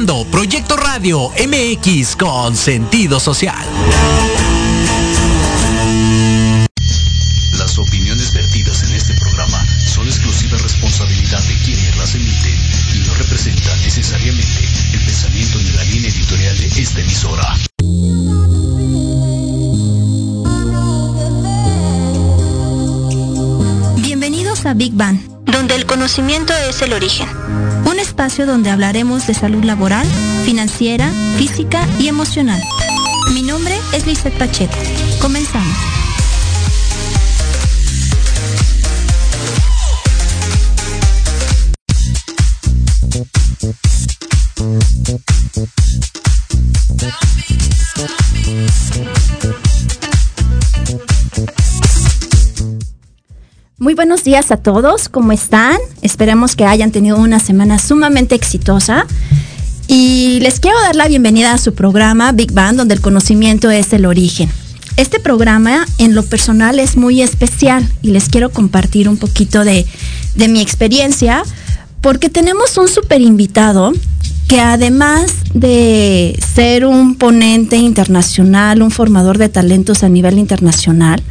escuchando Proyecto Radio MX con sentido social. Las opiniones vertidas en este programa son exclusiva responsabilidad de quienes las emiten y no representan necesariamente el pensamiento ni la línea editorial de esta emisora. Bienvenidos a Big Bang, donde el conocimiento es el origen. Un espacio donde hablaremos de salud laboral, financiera, física y emocional. Mi nombre es Lizeth Pacheco. Comenzamos. Muy buenos días a todos, ¿cómo están? Esperemos que hayan tenido una semana sumamente exitosa. Y les quiero dar la bienvenida a su programa Big Bang, donde el conocimiento es el origen. Este programa en lo personal es muy especial y les quiero compartir un poquito de, de mi experiencia porque tenemos un super invitado que además de ser un ponente internacional, un formador de talentos a nivel internacional,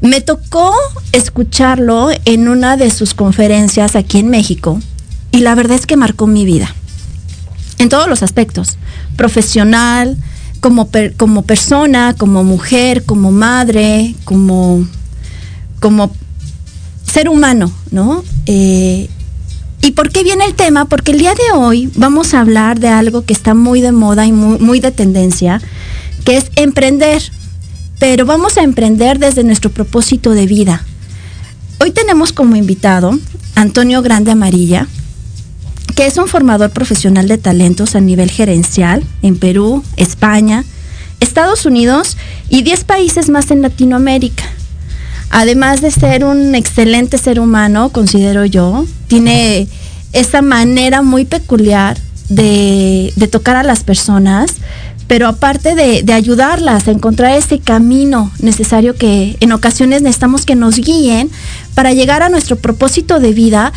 me tocó escucharlo en una de sus conferencias aquí en México y la verdad es que marcó mi vida. En todos los aspectos, profesional, como, como persona, como mujer, como madre, como, como ser humano, ¿no? Eh, ¿Y por qué viene el tema? Porque el día de hoy vamos a hablar de algo que está muy de moda y muy, muy de tendencia, que es emprender pero vamos a emprender desde nuestro propósito de vida. Hoy tenemos como invitado Antonio Grande Amarilla, que es un formador profesional de talentos a nivel gerencial en Perú, España, Estados Unidos y 10 países más en Latinoamérica. Además de ser un excelente ser humano, considero yo, tiene esa manera muy peculiar de, de tocar a las personas, pero aparte de, ayudarlas a encontrar ese camino necesario que en ocasiones necesitamos que nos guíen para llegar a nuestro propósito de vida.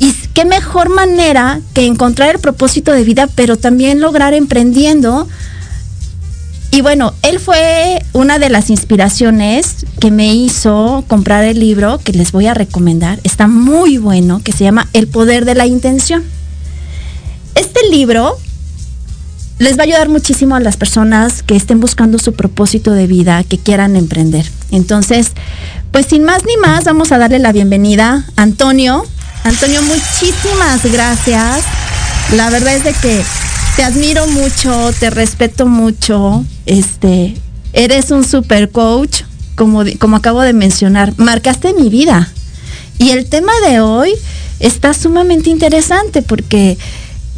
Y qué mejor manera que encontrar el propósito de vida, pero también lograr emprendiendo. Y bueno, él fue una de las inspiraciones que me hizo comprar el libro que les voy a recomendar. Está muy bueno, que se llama El poder de la intención. Este libro les va a ayudar muchísimo a las personas que estén buscando su propósito de vida, que quieran emprender. Entonces, pues sin más ni más, vamos a darle la bienvenida a Antonio. Antonio, muchísimas gracias. La verdad es de que te admiro mucho, te respeto mucho. Este, eres un super coach, como, como acabo de mencionar. Marcaste mi vida. Y el tema de hoy está sumamente interesante porque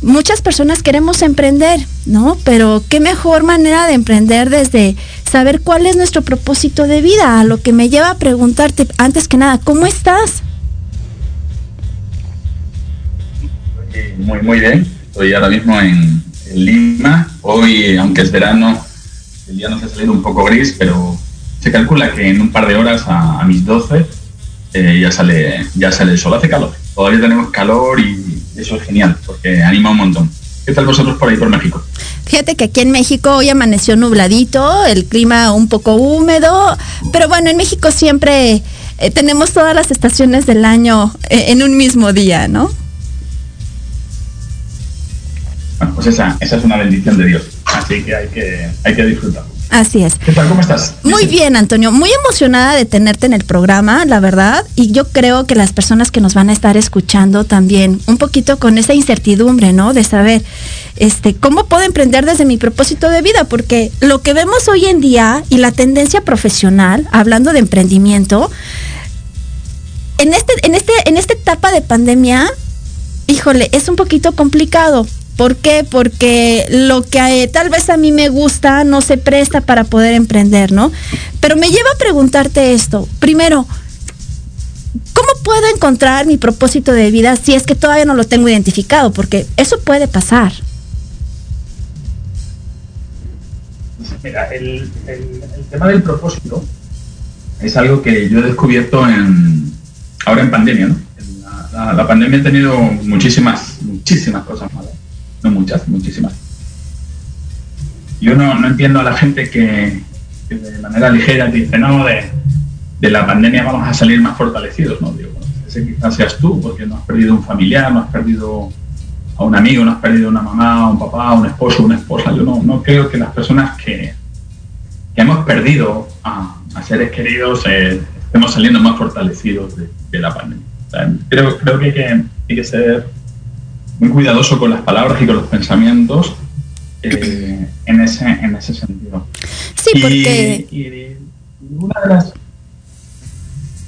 muchas personas queremos emprender, ¿no? Pero qué mejor manera de emprender desde saber cuál es nuestro propósito de vida, a lo que me lleva a preguntarte antes que nada, ¿cómo estás? Muy, muy bien. Estoy ahora mismo en, Lima. Hoy, aunque es verano, el día nos ha salido un poco gris, pero se calcula que en un par de horas, a mis 12, eh, ya, sale, ya sale el sol. Hace calor. Todavía tenemos calor y eso es genial, porque anima un montón. ¿Qué tal vosotros por ahí por México? Fíjate que aquí en México hoy amaneció nubladito, el clima un poco húmedo, pero bueno, en México siempre eh, tenemos todas las estaciones del año eh, en un mismo día, ¿no? Bueno, pues esa, esa es una bendición de Dios, así que hay que, hay que disfrutar. Así es. ¿Qué tal? ¿Cómo estás? Muy bien, Antonio. Muy emocionada de tenerte en el programa, la verdad. Y yo creo que las personas que nos van a estar escuchando también, un poquito con esa incertidumbre, ¿no? De saber, este, cómo puedo emprender desde mi propósito de vida, porque lo que vemos hoy en día y la tendencia profesional, hablando de emprendimiento, en este, en este, en esta etapa de pandemia, híjole, es un poquito complicado ¿Por qué? Porque lo que eh, tal vez a mí me gusta no se presta para poder emprender, ¿no? Pero me lleva a preguntarte esto. Primero, ¿cómo puedo encontrar mi propósito de vida si es que todavía no lo tengo identificado? Porque eso puede pasar. Mira, el, tema del propósito es algo que yo he descubierto en, ahora en pandemia, ¿no? La pandemia ha tenido muchísimas, muchísimas cosas malas no muchas, muchísimas. Yo no, no entiendo a la gente que, de manera ligera dice, no, de, de, la pandemia vamos a salir más fortalecidos, ¿no? Digo, bueno, ese quizás seas tú, porque no has perdido un familiar, no has perdido a un amigo, no has perdido una mamá, un papá, un esposo, una esposa. Yo no, no creo que las personas que, que hemos perdido a, seres queridos eh, estemos saliendo más fortalecidos de, la pandemia. O creo, que hay que ser muy cuidadoso con las palabras y con los pensamientos eh, en, ese, en ese sentido. Sí, porque... Y, una de las...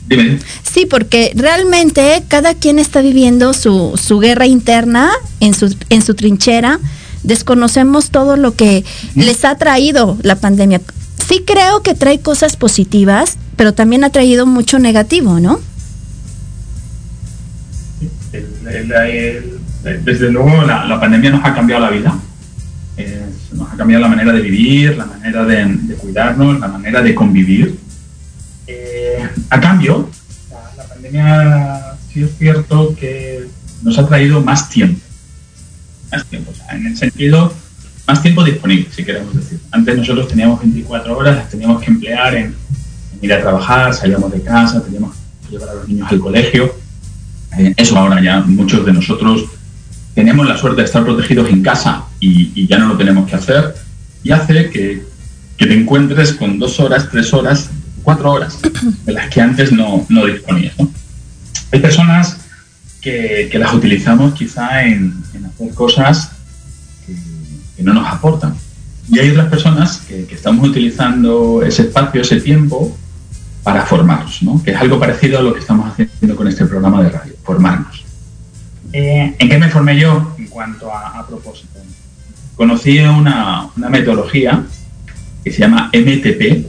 Dime. Sí, porque realmente cada quien está viviendo su, su guerra interna en su, en su trinchera. Desconocemos todo lo que les ha traído la pandemia. Sí creo que trae cosas positivas, pero también ha traído mucho negativo, ¿no? El, el, el, desde luego la, la, pandemia nos ha cambiado la vida. Eh, nos ha cambiado la manera de vivir, la manera de, de cuidarnos, la manera de convivir. Eh, a cambio, la, la, pandemia sí es cierto que nos ha traído más tiempo. Más tiempo, o sea, en el sentido, más tiempo disponible, si queremos decir. Antes nosotros teníamos 24 horas, las teníamos que emplear en, en ir a trabajar, salíamos de casa, teníamos que llevar a los niños al colegio. Eh, eso ahora ya muchos de nosotros tenemos la suerte de estar protegidos en casa y, ya no lo tenemos que hacer y hace que, que, te encuentres con dos horas, tres horas, cuatro horas de las que antes no, no disponías. Hay personas que, que, las utilizamos quizá en, hacer cosas que, no nos aportan y hay otras personas que, que estamos utilizando ese espacio, ese tiempo para formarnos, ¿no? que es algo parecido a lo que estamos haciendo con este programa de radio, formarnos. Eh, ¿En qué me formé yo en cuanto a, a propósito? Conocí una, una, metodología que se llama MTP,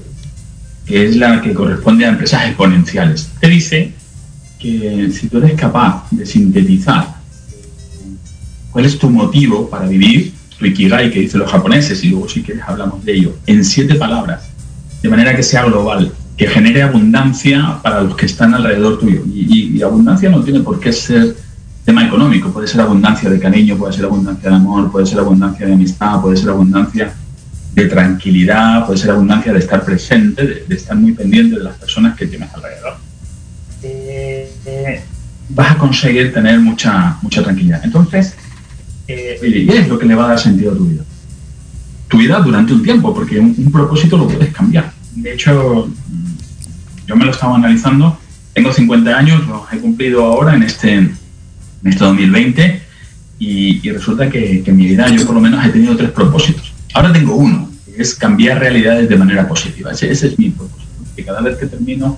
que es la que corresponde a empresas exponenciales. Te dice que si tú eres capaz de sintetizar cuál es tu motivo para vivir, tu ikigai que dicen los japoneses, y luego si quieres hablamos de ello, en siete palabras, de manera que sea global, que genere abundancia para los que están alrededor tuyo. Y, y, y, abundancia no tiene por qué ser tema económico, puede ser abundancia de cariño, puede ser abundancia de amor, puede ser abundancia de amistad, puede ser abundancia de tranquilidad, puede ser abundancia de estar presente, de, de estar muy pendiente de las personas que tienes alrededor. Eh, eh, vas a conseguir tener mucha, mucha tranquilidad. Entonces, eh, ¿y es lo que le va a dar sentido a tu vida? Tu vida durante un tiempo, porque un, un propósito lo puedes cambiar. De hecho, yo me lo estaba analizando, tengo 50 años, los he cumplido ahora en este, en este 2020 y, y resulta que, en mi vida yo por lo menos he tenido tres propósitos. Ahora tengo uno, que es cambiar realidades de manera positiva. Ese, es mi propósito. Que cada vez que termino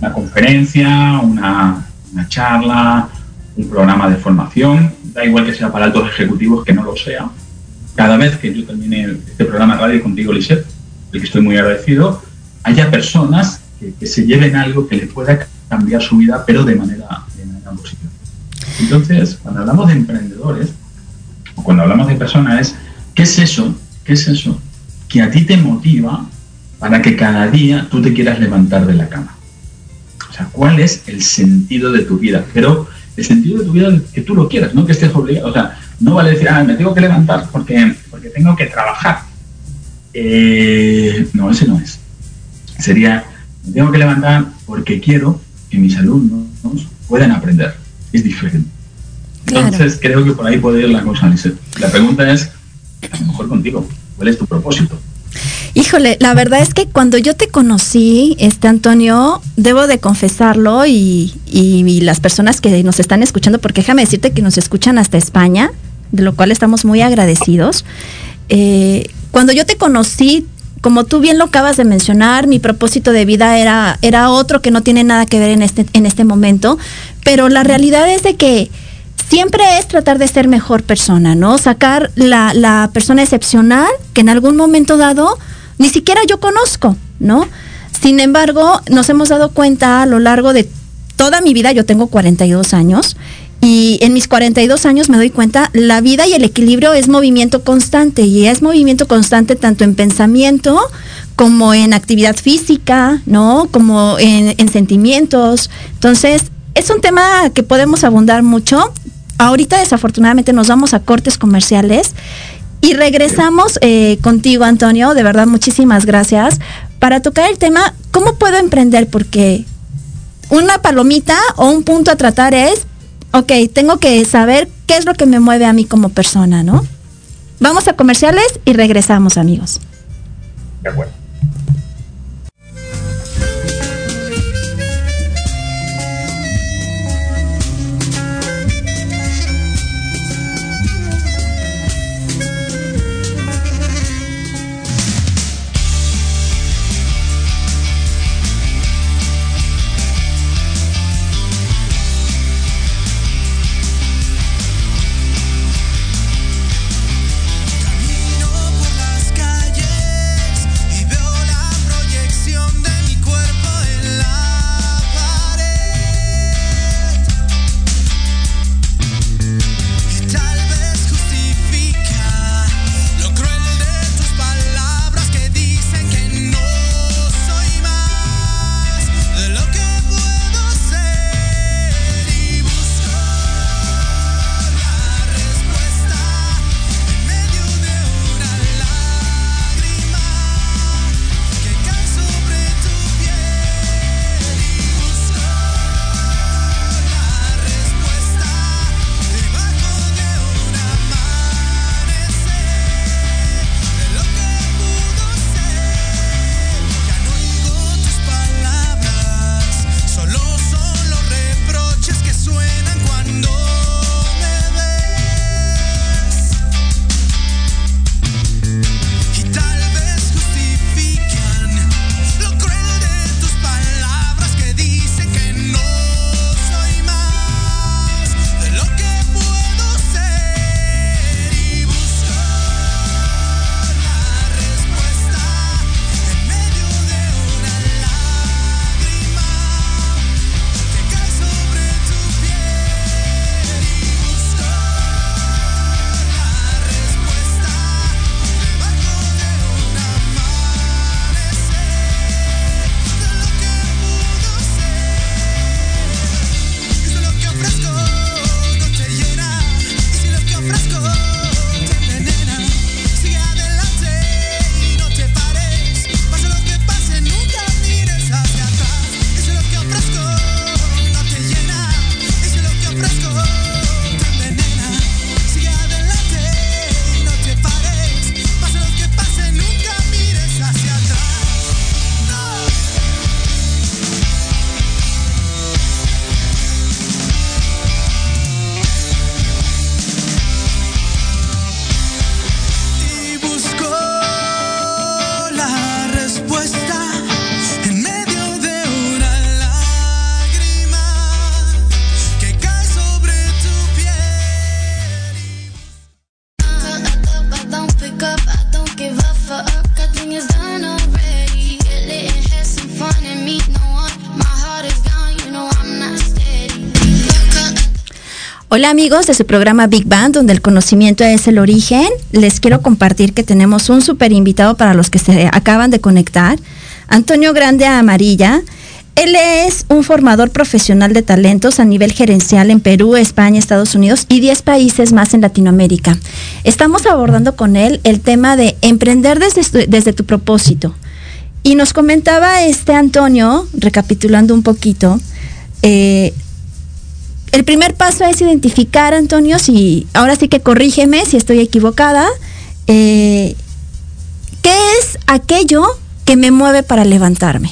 una conferencia, una, charla, un programa de formación, da igual que sea para altos ejecutivos que no lo sea, cada vez que yo termine este programa de radio contigo, Lisette, del que estoy muy agradecido, haya personas que, que, se lleven algo que les pueda cambiar su vida, pero de manera, de manera positiva. Entonces, cuando hablamos de emprendedores, o cuando hablamos de personas, es, ¿qué es eso? ¿Qué es eso? Que a ti te motiva para que cada día tú te quieras levantar de la cama. O sea, ¿cuál es el sentido de tu vida? Pero el sentido de tu vida que tú lo quieras, no que estés obligado. O sea, no vale decir, ah, me tengo que levantar porque, porque tengo que trabajar. Eh, no, ese no es. Sería, me tengo que levantar porque quiero que mis alumnos puedan aprender. Es diferente. Entonces, claro. creo que por ahí puede ir la cosa, Lizette. La pregunta es, a lo mejor contigo, ¿cuál es tu propósito? Híjole, la verdad es que cuando yo te conocí, este Antonio, debo de confesarlo y, y, y, las personas que nos están escuchando, porque déjame decirte que nos escuchan hasta España, de lo cual estamos muy agradecidos. Eh, cuando yo te conocí, como tú bien lo acabas de mencionar, mi propósito de vida era, era otro que no tiene nada que ver en este, en este momento, pero la realidad es de que siempre es tratar de ser mejor persona, ¿no? Sacar la, la persona excepcional que en algún momento dado ni siquiera yo conozco, ¿no? Sin embargo, nos hemos dado cuenta a lo largo de toda mi vida, yo tengo 42 años, y en mis 42 años me doy cuenta, la vida y el equilibrio es movimiento constante y es movimiento constante tanto en pensamiento como en actividad física, ¿no? Como en, en sentimientos. Entonces, es un tema que podemos abundar mucho. ahorita desafortunadamente nos vamos a cortes comerciales y regresamos eh, contigo, Antonio. De verdad, muchísimas gracias. Para tocar el tema, ¿cómo puedo emprender? Porque una palomita o un punto a tratar es, ok, tengo que saber qué es lo que me mueve a mí como persona, ¿no? Vamos a comerciales y regresamos, amigos. De acuerdo. Hola amigos de su programa Big Band, donde el conocimiento es el origen. Les quiero compartir que tenemos un super invitado para los que se acaban de conectar. Antonio Grande Amarilla. Él es un formador profesional de talentos a nivel gerencial en Perú, España, Estados Unidos y 10 países más en Latinoamérica. Estamos abordando con él el tema de emprender desde, desde tu propósito. Y nos comentaba este Antonio, recapitulando un poquito, eh, el primer paso es identificar, Antonio, si ahora sí que corrígeme si estoy equivocada, eh, ¿qué es aquello que me mueve para levantarme?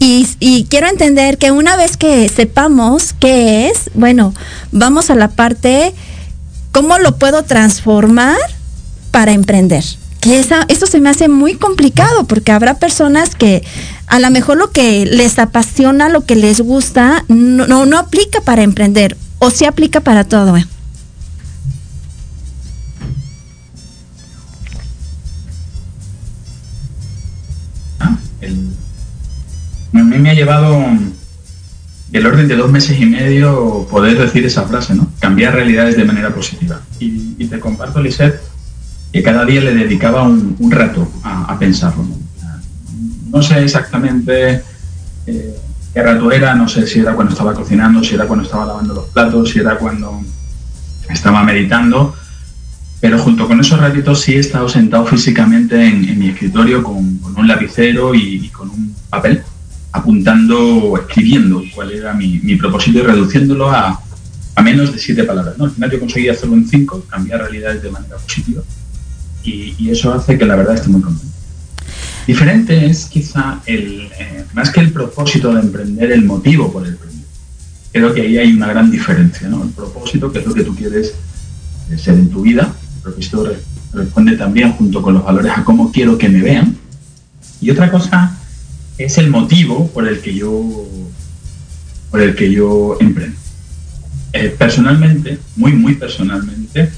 Y, y, quiero entender que una vez que sepamos qué es, bueno, vamos a la parte, ¿cómo lo puedo transformar para emprender? Que esa, esto se me hace muy complicado porque habrá personas que a lo mejor lo que les apasiona, lo que les gusta, no, no, aplica para emprender o sí aplica para todo. ¿eh? Ah, a mí me ha llevado el orden de dos meses y medio poder decir esa frase, ¿no? Cambiar realidades de manera positiva. Y, y te comparto, Lisette, que cada día le dedicaba un, rato a, pensarlo. ¿no? sé exactamente eh, qué rato era, no sé si era cuando estaba cocinando, si era cuando estaba lavando los platos, si era cuando estaba meditando, pero junto con esos ratitos sí he estado sentado físicamente en, mi escritorio con, un lapicero y, con un papel, apuntando, escribiendo cuál era mi, propósito y reduciéndolo a, menos de siete palabras. Al final yo conseguí hacerlo en cinco, cambiar realidades de manera positiva y, eso hace que la verdad esté muy contento. Diferente es quizá el, eh, más que el propósito de emprender, el motivo por el emprender. Creo que ahí hay una gran diferencia, ¿no? El propósito, que es lo que tú quieres eh, ser en tu vida, el propósito responde también junto con los valores a cómo quiero que me vean. Y otra cosa es el motivo por el que yo, por el que yo emprendo. Eh, personalmente, muy, muy personalmente,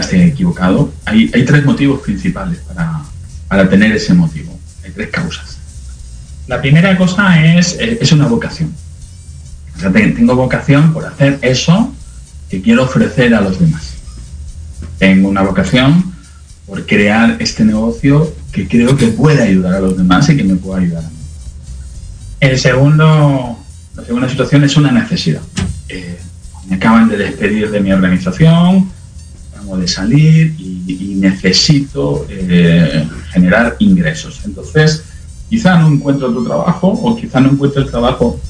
esté equivocado, hay, hay tres motivos principales para, para tener ese motivo. Hay tres causas. La primera cosa es, eh, es una vocación. O sea, tengo vocación por hacer eso que quiero ofrecer a los demás. Tengo una vocación por crear este negocio que creo que puede ayudar a los demás y que me puede ayudar a mí. El segundo, la segunda situación es una necesidad. Eh, me acaban de despedir de mi organización, de salir y, necesito eh, generar ingresos. Entonces, quizá no encuentro otro trabajo o quizá no encuentro el trabajo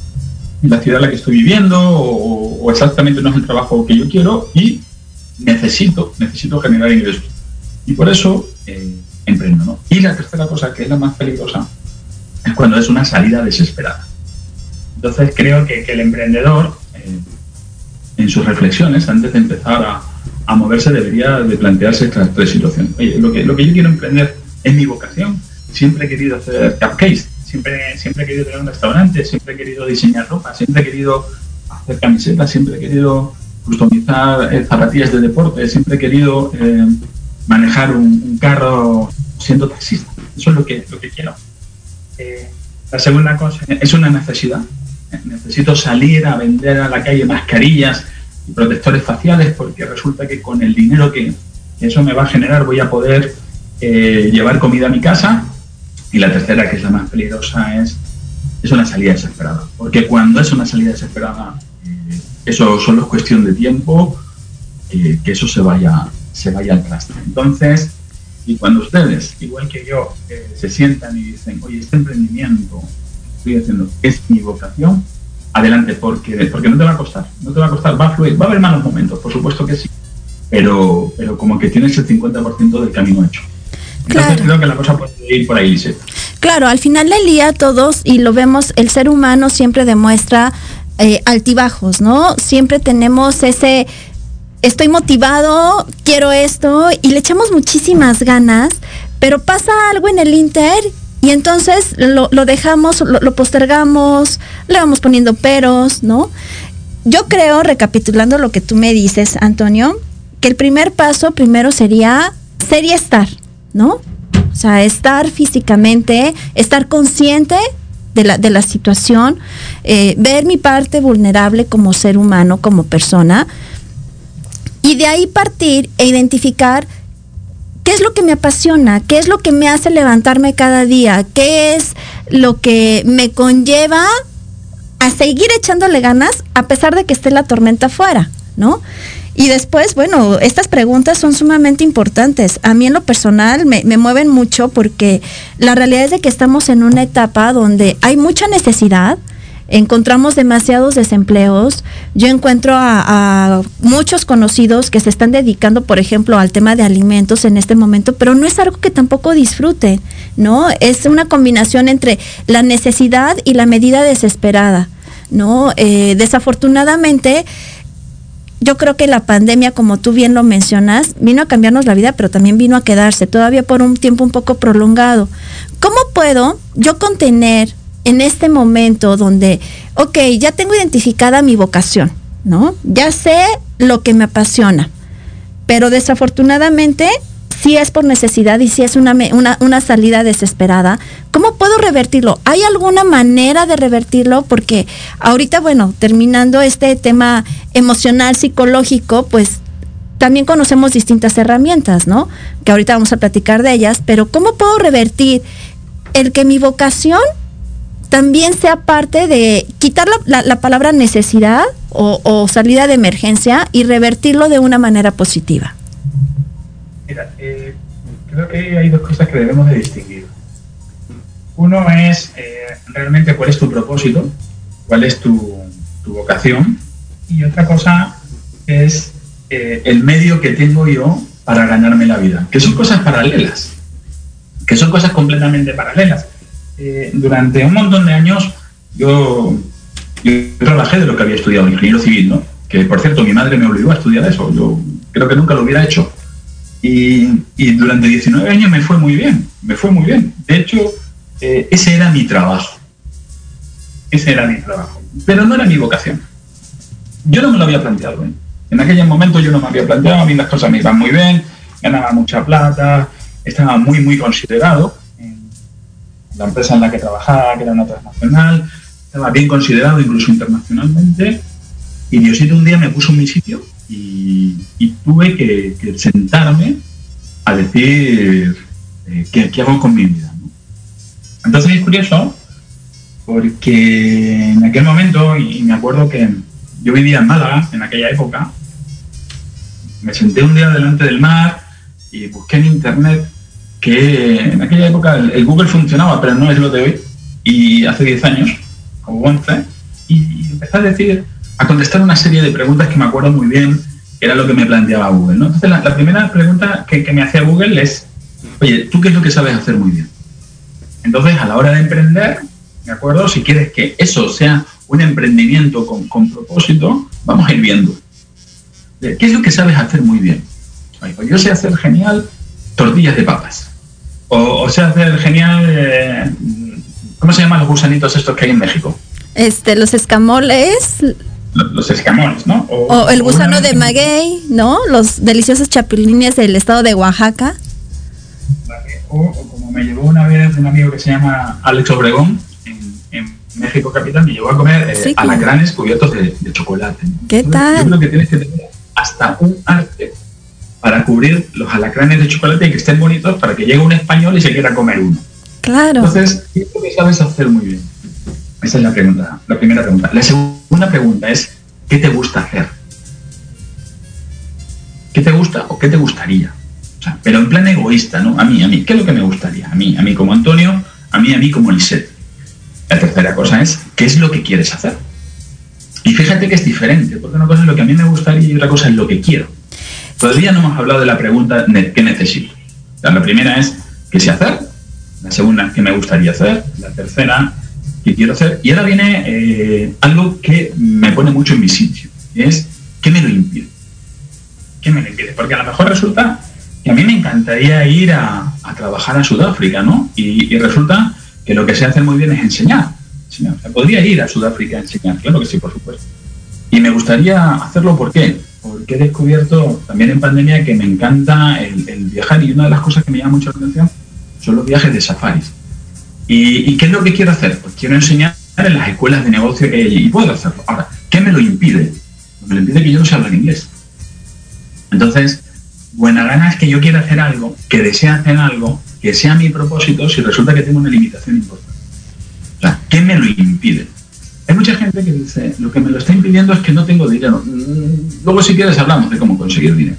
en la ciudad en la que estoy viviendo o, exactamente no es el trabajo que yo quiero y necesito, necesito generar ingresos. Y por eso eh, emprendo. ¿no? Y la tercera cosa, que es la más peligrosa, es cuando es una salida desesperada. Entonces creo que, el emprendedor, eh, en sus reflexiones, antes de empezar a, a moverse debería de plantearse estas tres situaciones. Oye, lo que, lo que yo quiero emprender es mi vocación. Siempre he querido hacer cupcakes, siempre, siempre he querido tener un restaurante, siempre he querido diseñar ropa, siempre he querido hacer camisetas, siempre he querido customizar eh, zapatillas de deporte, siempre he querido eh, manejar un, carro siendo taxista. Eso es lo que, lo que quiero. Eh, la segunda cosa es una necesidad. Necesito salir a vender a la calle mascarillas y protectores faciales porque resulta que con el dinero que eso me va a generar voy a poder eh, llevar comida a mi casa. Y la tercera, que es la más peligrosa, es, es una salida desesperada. Porque cuando es una salida desesperada, eh, eso solo es cuestión de tiempo eh, que eso se vaya, se vaya al traste. Entonces, y cuando ustedes, igual que yo, se sientan y dicen, oye, este emprendimiento estoy haciendo es mi vocación, adelante, porque, porque no te va a costar, no te va a costar, va a fluir, va a haber malos momentos, por supuesto que sí, pero, pero como que tienes el 50% del camino hecho. Entonces creo que la cosa puede ir por ahí. Claro, al final del día todos, y lo vemos, el ser humano siempre demuestra eh, altibajos, ¿no? Siempre tenemos ese, estoy motivado, quiero esto, y le echamos muchísimas ganas, pero pasa algo en el Inter y entonces lo, dejamos, lo, postergamos, le vamos poniendo peros, ¿no? Yo creo, recapitulando lo que tú me dices, Antonio, que el primer paso primero sería ser y estar, ¿no? O sea, estar físicamente, estar consciente de la, de la situación, eh, ver mi parte vulnerable como ser humano, como persona, y de ahí partir e identificar ¿Qué es lo que me apasiona? ¿Qué es lo que me hace levantarme cada día? ¿Qué es lo que me conlleva a seguir echándole ganas a pesar de que esté la tormenta afuera? ¿No? Y después, bueno, estas preguntas son sumamente importantes. A mí en lo personal me, me, mueven mucho porque la realidad es de que estamos en una etapa donde hay mucha necesidad, encontramos demasiados desempleos. Yo encuentro a, muchos conocidos que se están dedicando, por ejemplo, al tema de alimentos en este momento, pero no es algo que tampoco disfruten, ¿no? Es una combinación entre la necesidad y la medida desesperada, ¿no? Eh, desafortunadamente, yo creo que la pandemia, como tú bien lo mencionas, vino a cambiarnos la vida, pero también vino a quedarse todavía por un tiempo un poco prolongado. ¿Cómo puedo yo contener en este momento donde, ok, ya tengo identificada mi vocación, ¿no? Ya sé lo que me apasiona, pero desafortunadamente si es por necesidad y si es una, una, salida desesperada, ¿cómo puedo revertirlo? ¿Hay alguna manera de revertirlo? Porque ahorita, bueno, terminando este tema emocional, psicológico, pues también conocemos distintas herramientas, ¿no? Que ahorita vamos a platicar de ellas, pero ¿cómo puedo revertir el que mi vocación también sea parte de quitar la, palabra necesidad o, salida de emergencia y revertirlo de una manera positiva? Mira, eh, creo que hay dos cosas que debemos de distinguir. Uno es eh, realmente cuál es tu propósito, cuál es tu, vocación, y otra cosa es eh, el medio que tengo yo para ganarme la vida, que son cosas paralelas, que son cosas completamente paralelas. Durante un montón de años yo trabajé de lo que había estudiado, ingeniero civil, ¿no? Que por cierto, mi madre me obligó a estudiar eso. Yo creo que nunca lo hubiera hecho. Y, durante 19 años me fue muy bien, me fue muy bien. De hecho, eh, ese era mi trabajo. Ese era mi trabajo. Pero no era mi vocación. Yo no me lo había planteado. ¿eh? En aquel momento yo no me había planteado, a mí las cosas me iban muy bien, ganaba mucha plata, estaba muy, muy considerado la empresa en la que trabajaba, que era una transnacional, estaba bien considerado incluso internacionalmente, y Diosito un día me puso en mi sitio y, tuve que, sentarme a decir eh, ¿qué, hago con mi vida. Entonces es curioso porque en aquel momento, y me acuerdo que yo vivía en Málaga en aquella época, me senté un día delante del mar y busqué en internet que en aquella época el Google funcionaba, pero no es lo de hoy, y hace 10 años, como 11, y empecé a decir, a contestar una serie de preguntas que me acuerdo muy bien, que era lo que me planteaba Google. Entonces, la, primera pregunta que, me hacía Google es, oye, ¿tú qué es lo que sabes hacer muy bien? Entonces, a la hora de emprender, ¿de acuerdo? Si quieres que eso sea un emprendimiento con, con propósito, vamos a ir viendo. ¿Qué es lo que sabes hacer muy bien? Pues yo sé hacer genial tortillas de papas. O, sé hacer genial eh, ¿Cómo se llaman los gusanitos estos que hay en México? Este, los escamoles. Los, escamoles, ¿no? O, el gusano de maguey, ¿no? Los deliciosos chapulines del estado de Oaxaca. O, como me llevó una vez un amigo que se llama Alex Obregón, en, México capital, me llevó a comer eh, alacranes cubiertos de, chocolate. ¿Qué tal? Yo creo que tienes que tener hasta un arte para cubrir los alacranes de chocolate y que estén bonitos para que llegue un español y se quiera comer uno. Claro. Entonces, ¿qué es lo que sabes hacer muy bien? Esa es la pregunta, la primera pregunta. La segunda pregunta es, ¿qué te gusta hacer? ¿Qué te gusta o qué te gustaría? O sea, pero en plan egoísta, ¿no? A mí, a mí, ¿qué es lo que me gustaría? A mí, a mí como Antonio, a mí, a mí como Lisette. La tercera cosa es, ¿qué es lo que quieres hacer? Y fíjate que es diferente, porque una cosa es lo que a mí me gustaría y otra cosa es lo que quiero. Todavía no hemos hablado de la pregunta qué necesito. la primera es, ¿qué sé hacer? la segunda que me gustaría hacer, la tercera que quiero hacer. Y ahora viene eh, algo que me pone mucho en mi sitio, es ¿qué me lo impide? ¿Qué me lo impide? Porque a lo mejor resulta que a mí me encantaría ir a, trabajar a Sudáfrica, ¿no? Y, resulta que lo que se hace muy bien es enseñar. podría ir a Sudáfrica a enseñar, claro que sí, por supuesto. Y me gustaría hacerlo, ¿por qué? Porque he descubierto también en pandemia que me encanta el, viajar y una de las cosas que me llama mucho la atención son los viajes de safaris. ¿Y, qué es lo que quiero hacer? Pues quiero enseñar en las escuelas de negocio eh, y puedo hacerlo. Ahora, ¿qué me lo impide? Pues me lo impide que yo no sé hablar inglés. Entonces, buena gana es que yo quiera hacer algo, que desee hacer algo, que sea mi propósito, si resulta que tengo una limitación importante. O sea, ¿qué me lo impide? Hay mucha gente que dice, lo que me lo está impidiendo es que no tengo dinero. Mm, luego si quieres hablamos de cómo conseguir dinero.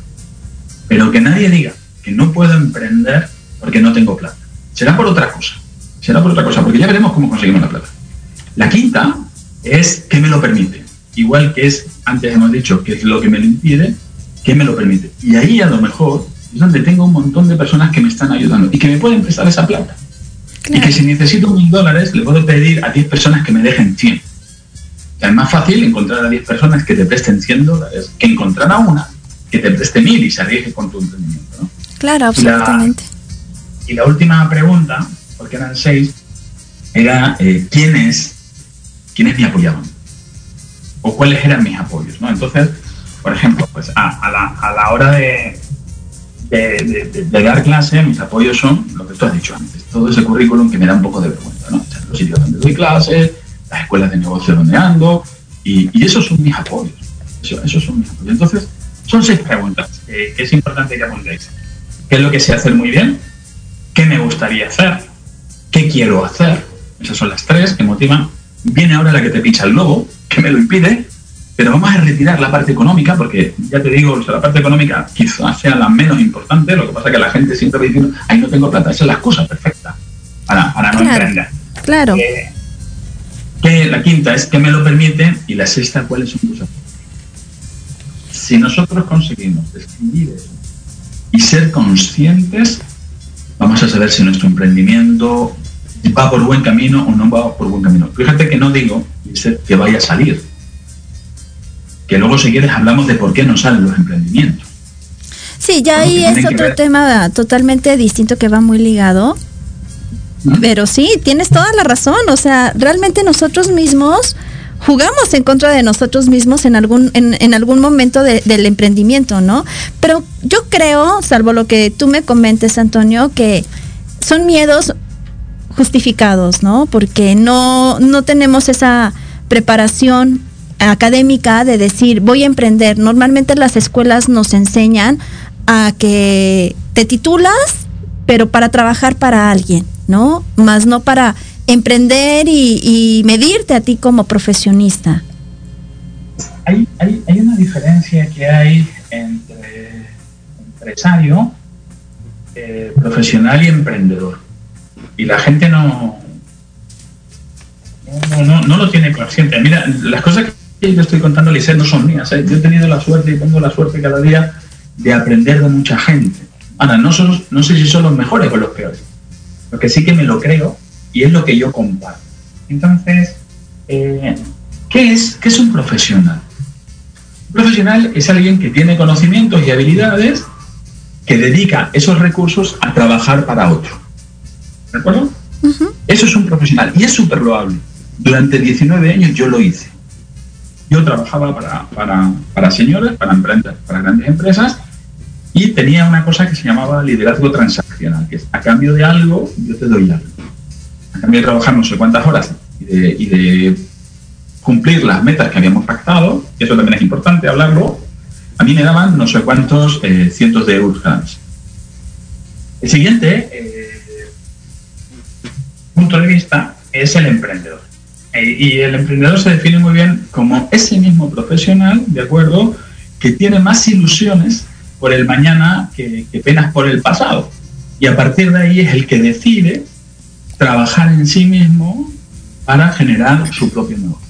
Pero que nadie diga que no puedo emprender porque no tengo plata. Será por otra cosa. Será por otra cosa, porque ya veremos cómo conseguimos la plata. La quinta es qué me lo permite. Igual que es, antes hemos dicho, que es lo que me lo impide, qué me lo permite. Y ahí a lo mejor es donde tengo un montón de personas que me están ayudando y que me pueden prestar esa plata. Y que si necesito mil dólares, le puedo pedir a 10 personas que me dejen 100. Es más fácil encontrar a 10 personas que te presten 100 dólares que encontrar a una que te preste mil y se arriesgue con tu emprendimiento. ¿no? Claro, absolutamente. Y la última pregunta, porque eran seis, era eh, ¿quiénes, quiénes me apoyaban? ¿O cuáles eran mis apoyos? ¿no? Entonces, por ejemplo, pues a, la, hora de, de, dar clase, mis apoyos son lo que tú has dicho antes, todo ese currículum que me da un poco de vergüenza, ¿no? los sitios donde doy clases, las escuelas de negocio donde ando, y, esos son mis apoyos. esos son mis apoyos. Entonces, son seis preguntas que es importante que apuntéis. ¿Qué es lo que sé hacer muy bien? qué me gustaría hacer, qué quiero hacer. Esas son las tres que motivan. Viene ahora la que te pincha el lobo, que me lo impide, pero vamos a retirar la parte económica, porque ya te digo, la parte económica quizás sea la menos importante, lo que pasa es que la gente siempre va diciendo, ahí no tengo plata, esa es la excusa perfecta para, para no emprender. Claro. Eh, que la quinta es que me lo permite y la sexta, ¿cuáles son tus Si nosotros conseguimos distinguir eso y ser conscientes, vamos a saber si nuestro emprendimiento va por buen camino o no va por buen camino. Fíjate que no digo que vaya a salir, que luego si quieres hablamos de por qué no salen los emprendimientos. Sí, ya ahí es otro tema totalmente distinto que va muy ligado. Pero sí, tienes toda la razón. O sea, realmente nosotros mismos jugamos en contra de nosotros mismos en algún, en, algún momento del emprendimiento, ¿no? Pero yo creo, salvo lo que tú me comentes, Antonio, que son miedos justificados, ¿no? Porque no, no tenemos esa preparación académica de decir voy a emprender. Normalmente las escuelas nos enseñan a que te titulas, pero para trabajar para alguien, ¿no? Más no para emprender y, medirte a ti como profesionista. Hay, hay, una diferencia que hay entre empresario, eh, profesional y emprendedor. Y la gente no, no, no, lo tiene consciente. Mira, las cosas que yo estoy contando, Lisset, no son mías. ¿eh? Yo he tenido la suerte y tengo la suerte cada día de aprender de mucha gente. Ahora, no, son, no sé si son los mejores o los peores. Lo que sí que me lo creo y es lo que yo comparto. Entonces, eh, ¿qué, es, ¿qué es un profesional? Un profesional es alguien que tiene conocimientos y habilidades que dedica esos recursos a trabajar para otro. ¿De acuerdo? Eso es un profesional y es súper loable. Durante 19 años yo lo hice. Yo trabajaba para, para, para señores, para, para grandes empresas, y tenía una cosa que se llamaba liderazgo transaccional, que es a cambio de algo, yo te doy algo. A cambio de trabajar no sé cuántas horas y de, cumplir las metas que habíamos pactado, y eso también es importante hablarlo, a mí me daban no sé cuántos eh, cientos de euros. El siguiente eh, punto de vista es el emprendedor. Eh, y el emprendedor se define muy bien como ese mismo profesional, ¿de acuerdo?, que tiene más ilusiones por el mañana que, penas por el pasado. Y a partir de ahí es el que decide trabajar en sí mismo para generar su propio negocio.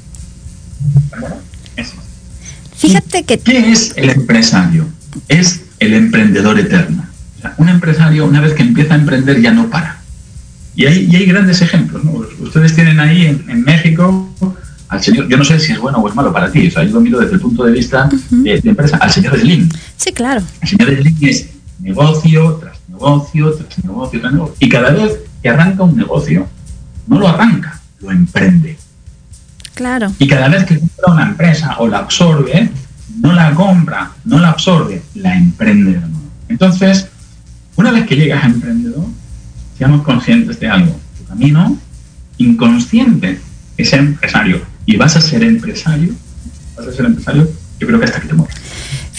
Fíjate que... ¿Qué es el empresario? Es el emprendedor eterno. un empresario, una vez que empieza a emprender, ya no para. Y hay, hay grandes ejemplos. ¿no? Ustedes tienen ahí en, México al señor, yo no sé si es bueno o es malo para ti, o sea, yo lo miro desde el punto de vista de, empresa, al señor Slim. Sí, claro. El señor Slim es negocio tras negocio, tras negocio, tras negocio. Y cada vez que arranca un negocio, no lo arranca, lo emprende. Claro. Y cada vez que compra una empresa o la absorbe, no la compra, no la absorbe, la emprende. Entonces, una vez que llegas a emprendedor, seamos conscientes de algo. Tu camino inconsciente es empresario. Y vas a ser empresario, vas a ser empresario, yo creo que hasta que te mueras.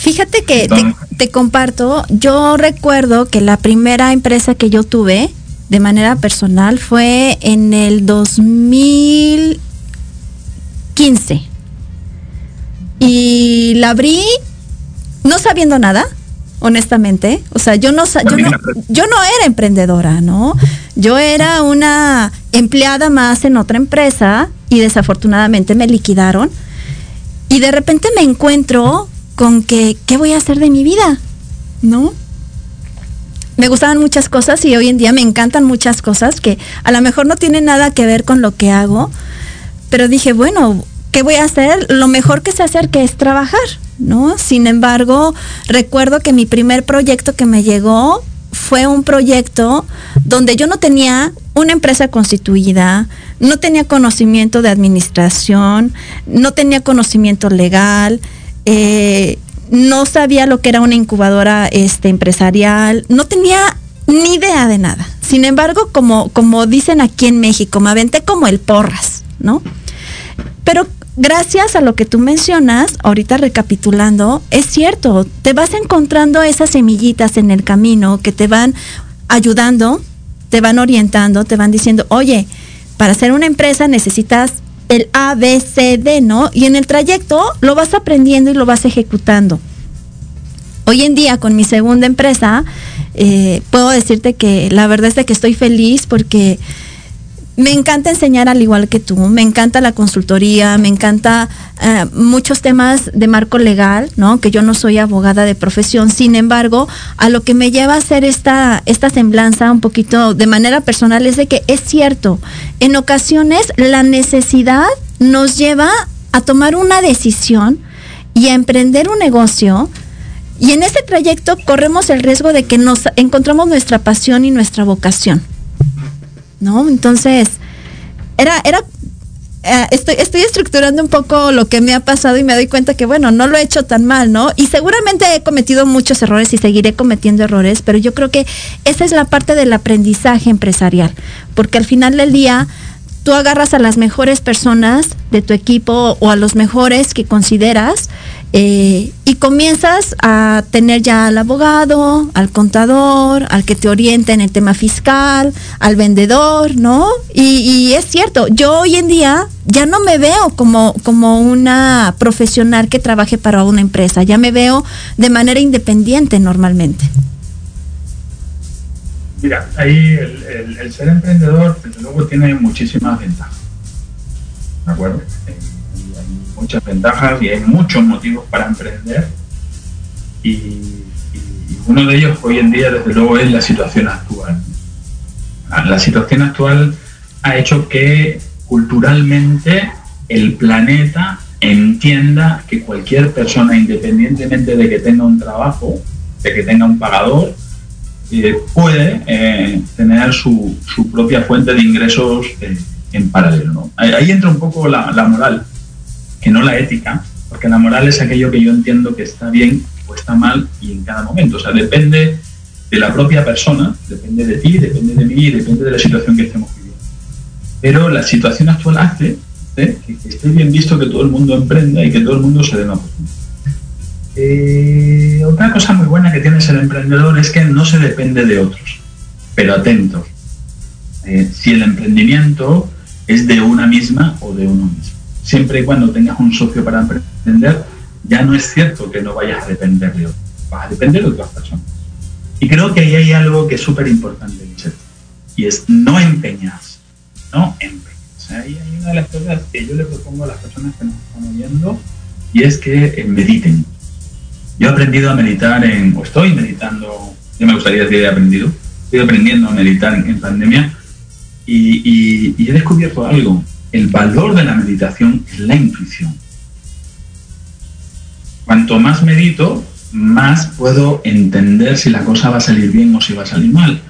Fíjate que te, comparto, yo recuerdo que la primera empresa que yo tuve de manera personal fue en el 2015. Y la abrí no sabiendo nada, honestamente. O sea, yo no, yo no, yo no era emprendedora, ¿no? Yo era una empleada más en otra empresa y desafortunadamente me liquidaron. Y de repente me encuentro con que, ¿qué voy a hacer de mi vida? ¿No? Me gustaban muchas cosas y hoy en día me encantan muchas cosas que a lo mejor no tienen nada que ver con lo que hago, pero dije, bueno, ¿qué voy a hacer? Lo mejor que sé hacer que es trabajar, ¿no? Sin embargo, recuerdo que mi primer proyecto que me llegó fue un proyecto donde yo no tenía una empresa constituida, no tenía conocimiento de administración, no tenía conocimiento legal, eh, no sabía lo que era una incubadora este, empresarial, no tenía ni idea de nada. Sin embargo, como, como dicen aquí en México, me aventé como el porras, ¿no? Pero gracias a lo que tú mencionas, ahorita recapitulando, es cierto, te vas encontrando esas semillitas en el camino que te van ayudando, te van orientando, te van diciendo, oye, para hacer una empresa necesitas el A, B, C, D, ¿no? Y en el trayecto lo vas aprendiendo y lo vas ejecutando. Hoy en día con mi segunda empresa, eh, puedo decirte que la verdad es de que estoy feliz porque me encanta enseñar al igual que tú, me encanta la consultoría, me encanta eh, muchos temas de marco legal, ¿no? Que yo no soy abogada de profesión, sin embargo, a lo que me lleva a hacer esta, esta semblanza un poquito de manera personal es de que es cierto, en ocasiones la necesidad nos lleva a tomar una decisión y a emprender un negocio y en ese trayecto corremos el riesgo de que nos encontramos nuestra pasión y nuestra vocación. ¿No? Entonces, era, era, eh, estoy, estoy estructurando un poco lo que me ha pasado y me doy cuenta que, bueno, no lo he hecho tan mal, ¿no? Y seguramente he cometido muchos errores y seguiré cometiendo errores, pero yo creo que esa es la parte del aprendizaje empresarial, porque al final del día tú agarras a las mejores personas de tu equipo o a los mejores que consideras eh, y comienzas a tener ya al abogado, al contador, al que te oriente en el tema fiscal, al vendedor, ¿no? Y, es cierto, yo hoy en día ya no me veo como, como una profesional que trabaje para una empresa, ya me veo de manera independiente normalmente. Mira, ahí el, ser emprendedor, desde luego, tiene muchísimas ventajas. ¿De acuerdo? Eh, muchas ventajas y hay muchos motivos para emprender. Y, uno de ellos hoy en día, desde luego, es la situación actual. Ah, la situación actual ha hecho que culturalmente el planeta entienda que cualquier persona, independientemente de que tenga un trabajo, de que tenga un pagador, puede eh, tener su, propia fuente de ingresos eh, en paralelo. Ahí, entra un poco la, moral, que no la ética, porque la moral es aquello que yo entiendo que está bien o está mal y en cada momento. O sea, depende de la propia persona, depende de ti, depende de mí, depende de la situación que estemos viviendo. Pero la situación actual hace ¿eh? que, esté bien visto que todo el mundo emprenda y que todo el mundo se dé una oportunidad. Eh, otra cosa muy buena que tiene ser emprendedor es que no se depende de otros, pero atentos. Eh, si el emprendimiento es de una misma o de uno mismo. Siempre y cuando tengas un socio para emprender, ya no es cierto que no vayas a depender de otros, vas a depender de otras personas. Y creo que ahí hay algo que es súper importante, y es no empeñas, no empeñas. Ahí hay una de las cosas que yo le propongo a las personas que nos están oyendo, y es que eh, mediten yo he aprendido a meditar en, o estoy meditando, ya me gustaría decir he aprendido, estoy aprendiendo a meditar en, pandemia y, he descubierto algo. El valor de la meditación es la intuición. Cuanto más medito, más puedo entender si la cosa va a salir bien o si va a salir mal.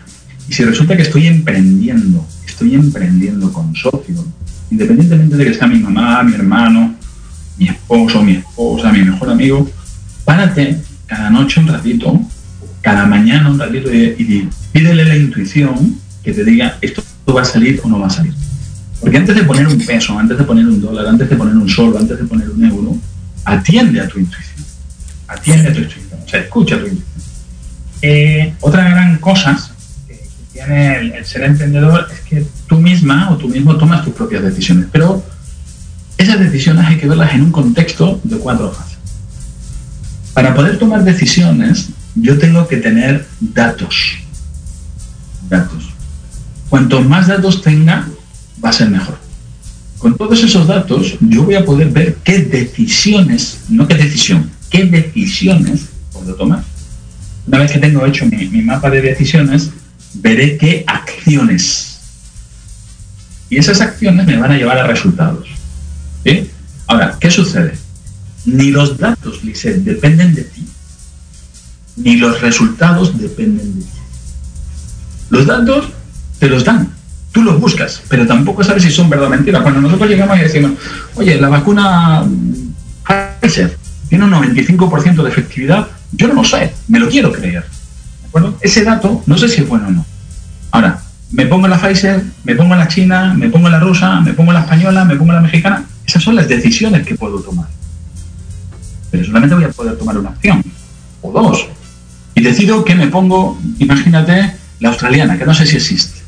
Y si resulta que estoy emprendiendo, estoy emprendiendo con socio, independientemente de que sea mi mamá, mi hermano, mi esposo, mi esposa, mi mejor amigo, párate cada noche un ratito, cada mañana un ratito y, pídele la intuición que te diga esto va a salir o no va a salir. Porque antes de poner un peso, antes de poner un dólar, antes de poner un sol, antes de poner un euro, atiende a tu intuición. Atiende a tu intuición. O sea, escucha tu intuición. Eh, otra gran cosa que, tiene el, el, ser emprendedor es que tú misma o tú mismo tomas tus propias decisiones. Pero esas decisiones hay que verlas en un contexto de cuatro fases. Para poder tomar decisiones, yo tengo que tener datos. Datos. Cuanto más datos tenga, va a ser mejor. Con todos esos datos, yo voy a poder ver qué decisiones, no qué decisión, qué decisiones puedo tomar. Una vez que tengo hecho mi, mapa de decisiones, veré qué acciones. Y esas acciones me van a llevar a resultados. Ahora, ¿qué sucede? Ni los datos, Lisset, dependen de ti, ni los resultados dependen de ti. Los datos te los dan, tú los buscas, pero tampoco sabes si son verdad o mentira. Cuando nosotros llegamos y decimos, oye, la vacuna Pfizer tiene un 95% de efectividad, yo no lo sé, me lo quiero creer. ¿De? Ese dato no sé si es bueno o no. Ahora, me pongo la Pfizer, me pongo la china, me pongo la rusa, me pongo la española, me pongo la mexicana. Esas son las decisiones que puedo tomar pero solamente voy a poder tomar una acción o dos. Y decido que me pongo, imagínate, la australiana, que no sé si existe.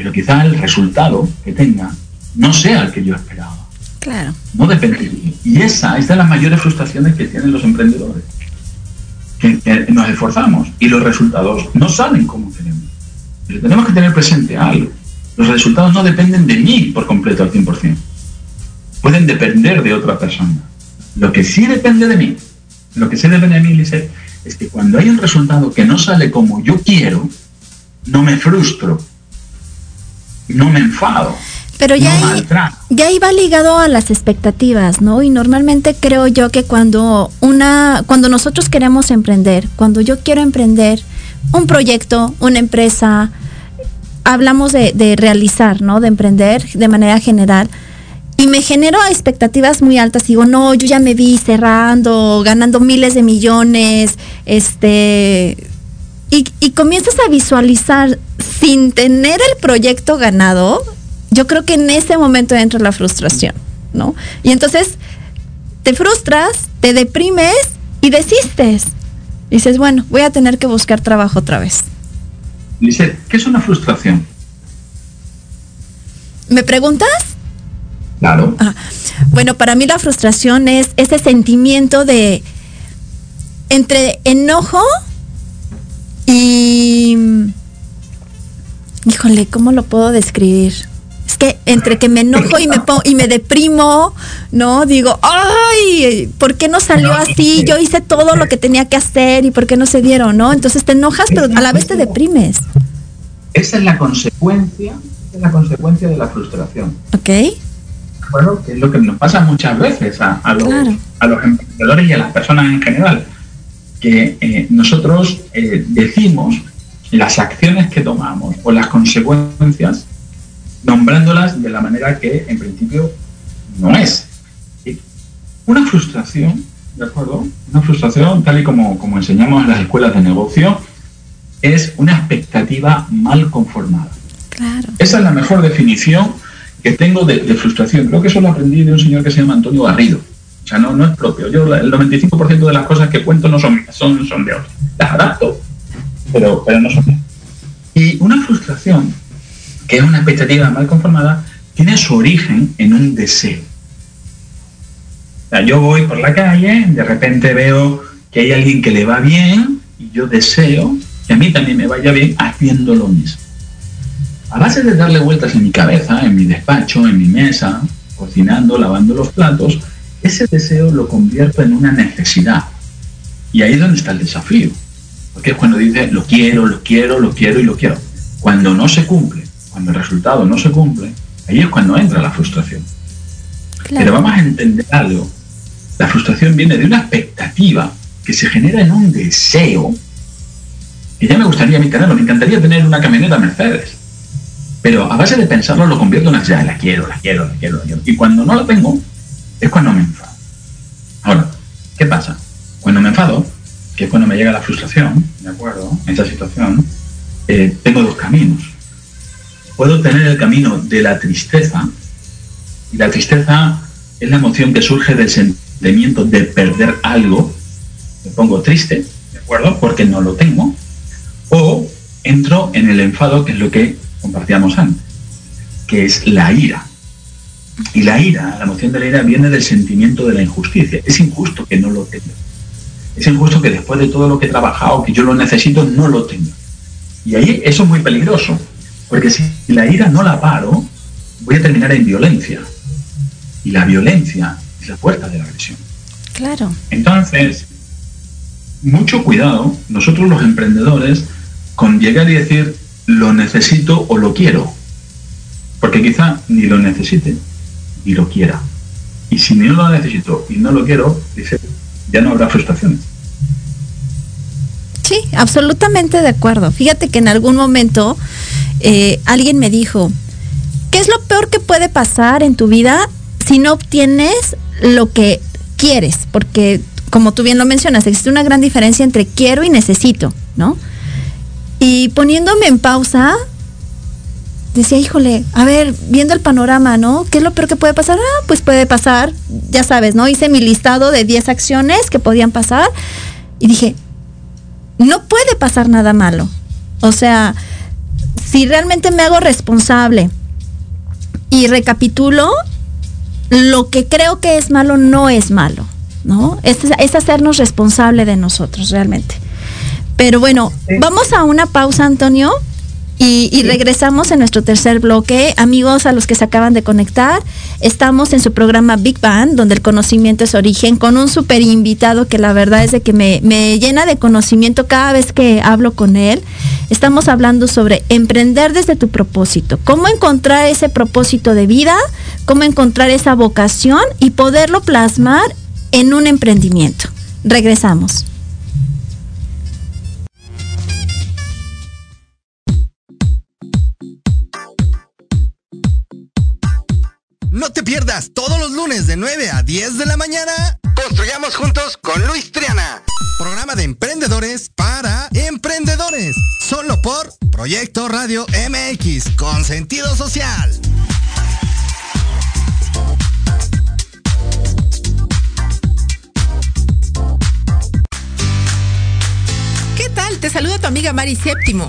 Pero quizá el resultado que tenga no sea el que yo esperaba. Claro. No depende de mí. Y esa es de las mayores frustraciones que tienen los emprendedores. Que, que nos esforzamos y los resultados no salen como queremos. Pero tenemos que tener presente algo. Los resultados no dependen de mí por completo al 100%. Pueden depender de otra persona. Lo que sí depende de mí, lo que sí depende de mí, Lise, es que cuando hay un resultado que no sale como yo quiero, no me frustro, no me enfado. Pero ya, no ahí, ya ahí va ligado a las expectativas, ¿no? Y normalmente creo yo que cuando una, cuando nosotros queremos emprender, cuando yo quiero emprender un proyecto, una empresa, hablamos de, de realizar, ¿no? De emprender de manera general. Y me genero expectativas muy altas. Digo, no, yo ya me vi cerrando, ganando miles de millones, este. Y, y comienzas a visualizar sin tener el proyecto ganado, yo creo que en ese momento entra la frustración, ¿no? Y entonces te frustras, te deprimes y desistes. Y dices, bueno, voy a tener que buscar trabajo otra vez. Lise, ¿qué es una frustración? ¿Me preguntas? Claro. Ah, bueno, para mí la frustración es ese sentimiento de entre enojo y... Híjole, ¿cómo lo puedo describir? Es que entre que me enojo y me pongo, y me deprimo, ¿no? Digo, ay, ¿por qué no salió así? Yo hice todo lo que tenía que hacer y ¿por qué no se dieron, no? Entonces te enojas, pero a la vez te deprimes. Esa es la consecuencia, esa es la consecuencia de la frustración. ¿Ok? Bueno, que es lo que nos pasa muchas veces a, a los, Claro. a los emprendedores y a las personas en general, que eh, nosotros eh, decimos las acciones que tomamos o las consecuencias nombrándolas de la manera que en principio no es. Una frustración, ¿de acuerdo? Una frustración, tal y como, como enseñamos en las escuelas de negocio, es una expectativa mal conformada. Claro. Esa es la mejor definición que tengo de, de frustración. Creo que eso lo aprendí de un señor que se llama Antonio Garrido. O sea, no, no es propio. Yo el 95% de las cosas que cuento no son mías, son, son de otros. Las adapto, pero, pero no son. Y una frustración, que es una expectativa mal conformada, tiene su origen en un deseo. O sea, yo voy por la calle, de repente veo que hay alguien que le va bien y yo deseo que a mí también me vaya bien haciendo lo mismo. A base de darle vueltas en mi cabeza, en mi despacho, en mi mesa, cocinando, lavando los platos, ese deseo lo convierto en una necesidad. Y ahí es donde está el desafío. Porque es cuando dice, lo quiero, lo quiero, lo quiero y lo quiero. Cuando no se cumple, cuando el resultado no se cumple, ahí es cuando entra la frustración. Pero Claro. vamos a entender algo. La frustración viene de una expectativa que se genera en un deseo que ya me gustaría a mí tenerlo. Me encantaría tener una camioneta Mercedes. Pero a base de pensarlo lo convierto en una ya, la quiero, la quiero, la quiero, la quiero. Y cuando no la tengo, es cuando me enfado. Ahora, ¿qué pasa? Cuando me enfado, que cuando me llega la frustración, ¿de acuerdo? En esa situación, eh, tengo dos caminos. Puedo tener el camino de la tristeza, y la tristeza es la emoción que surge del sentimiento de perder algo. Me pongo triste, ¿de acuerdo? Porque no lo tengo. O entro en el enfado, que es lo que compartíamos antes, que es la ira. Y la ira, la emoción de la ira, viene del sentimiento de la injusticia. Es injusto que no lo tenga. Es injusto que después de todo lo que he trabajado, que yo lo necesito, no lo tenga. Y ahí eso es muy peligroso, porque si la ira no la paro, voy a terminar en violencia. Y la violencia es la puerta de la agresión. Claro. Entonces, mucho cuidado, nosotros los emprendedores, con llegar y decir lo necesito o lo quiero. Porque quizá ni lo necesite ni lo quiera. Y si no lo necesito y no lo quiero, dice, ya no habrá frustraciones. Sí, absolutamente de acuerdo. Fíjate que en algún momento eh, alguien me dijo, ¿qué es lo peor que puede pasar en tu vida si no obtienes lo que quieres? Porque, como tú bien lo mencionas, existe una gran diferencia entre quiero y necesito, ¿no? Y poniéndome en pausa, decía, híjole, a ver, viendo el panorama, ¿no? ¿Qué es lo peor que puede pasar? Ah, pues puede pasar, ya sabes, ¿no? Hice mi listado de 10 acciones que podían pasar y dije, no puede pasar nada malo. O sea, si realmente me hago responsable y recapitulo, lo que creo que es malo no es malo, ¿no? Es, es hacernos responsable de nosotros realmente. Pero bueno, vamos a una pausa, Antonio, y, regresamos en nuestro tercer bloque. Amigos a los que se acaban de conectar, estamos en su programa Big Bang, donde el conocimiento es origen, con un super invitado que la verdad es de que me, me llena de conocimiento cada vez que hablo con él. Estamos hablando sobre emprender desde tu propósito, cómo encontrar ese propósito de vida, cómo encontrar esa vocación y poderlo plasmar en un emprendimiento. Regresamos. Pierdas todos los lunes de 9 a 10 de la mañana. Construyamos juntos con Luis Triana. Programa de emprendedores para emprendedores. Solo por Proyecto Radio MX con sentido social. ¿Qué tal? Te saluda tu amiga Mari Séptimo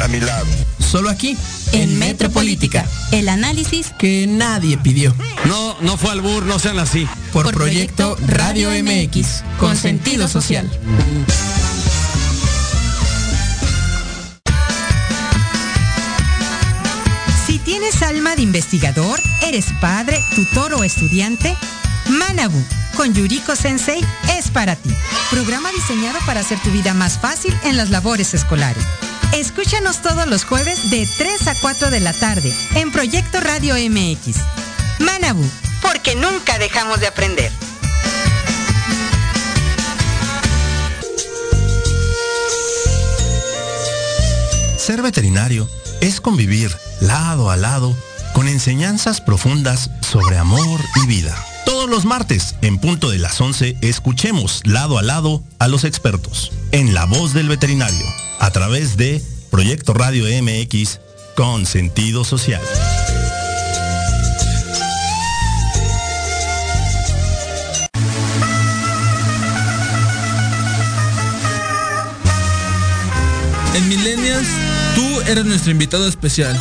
a mi lado. Solo aquí, en, Metropolítica. El análisis que nadie pidió. No, no fue al bur, no sean así. Por, proyecto, Radio MX, con sentido social. Si tienes alma de investigador, eres padre, tutor o estudiante, Manabu con Yuriko Sensei es para ti. Programa diseñado para hacer tu vida más fácil en las labores escolares. Escúchanos todos los jueves de 3 a 4 de la tarde en Proyecto Radio MX. Manabu, porque nunca dejamos de aprender. Ser veterinario es convivir lado a lado con enseñanzas profundas sobre amor y vida. Todos los martes, en punto de las 11, escuchemos lado a lado a los expertos en La Voz del Veterinario a través de Proyecto Radio MX con sentido social. En Millennials, tú eres nuestro invitado especial.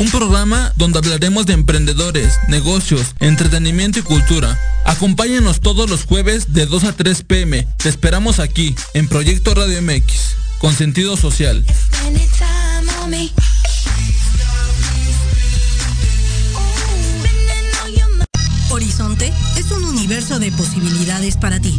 Un programa donde hablaremos de emprendedores, negocios, entretenimiento y cultura. Acompáñanos todos los jueves de 2 a 3 pm. Te esperamos aquí, en Proyecto Radio MX con sentido social. Horizonte es un universo de posibilidades para ti.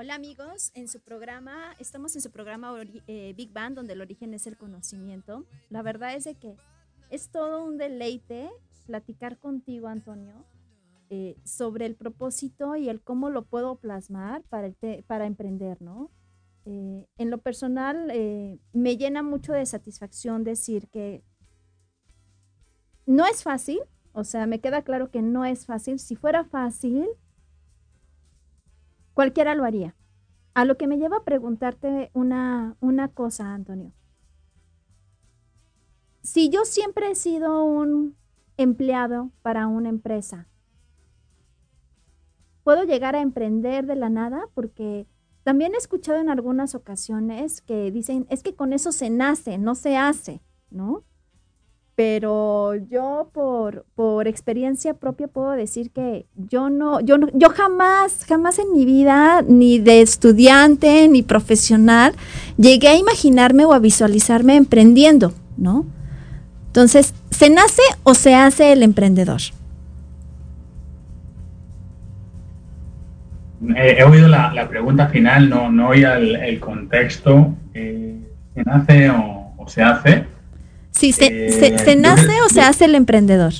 Hola amigos, en su programa, estamos en su programa eh, Big Bang, donde el origen es el conocimiento. La verdad es de que es todo un deleite platicar contigo, Antonio, eh, sobre el propósito y el cómo lo puedo plasmar para, para emprender, ¿no? Eh, en lo personal, me llena mucho de satisfacción decir que no es fácil, o sea, me queda claro que no es fácil. Si fuera fácil, cualquiera lo haría. A lo que me lleva a preguntarte una, una cosa, Antonio. Si yo siempre he sido un empleado para una empresa, ¿puedo llegar a emprender de la nada? Porque también he escuchado en algunas ocasiones que dicen, es que con eso se nace, no se hace, ¿no? Pero yo por, por experiencia propia puedo decir que yo no, yo no, yo jamás, jamás en mi vida, ni de estudiante, ni profesional, llegué a imaginarme o a visualizarme emprendiendo, ¿no? Entonces, ¿se nace o se hace el emprendedor? he oído la, pregunta final, no, no oía el, contexto. Eh, ¿Se nace o, se hace? Sí, ¿se, se, eh, nace o se hace el emprendedor?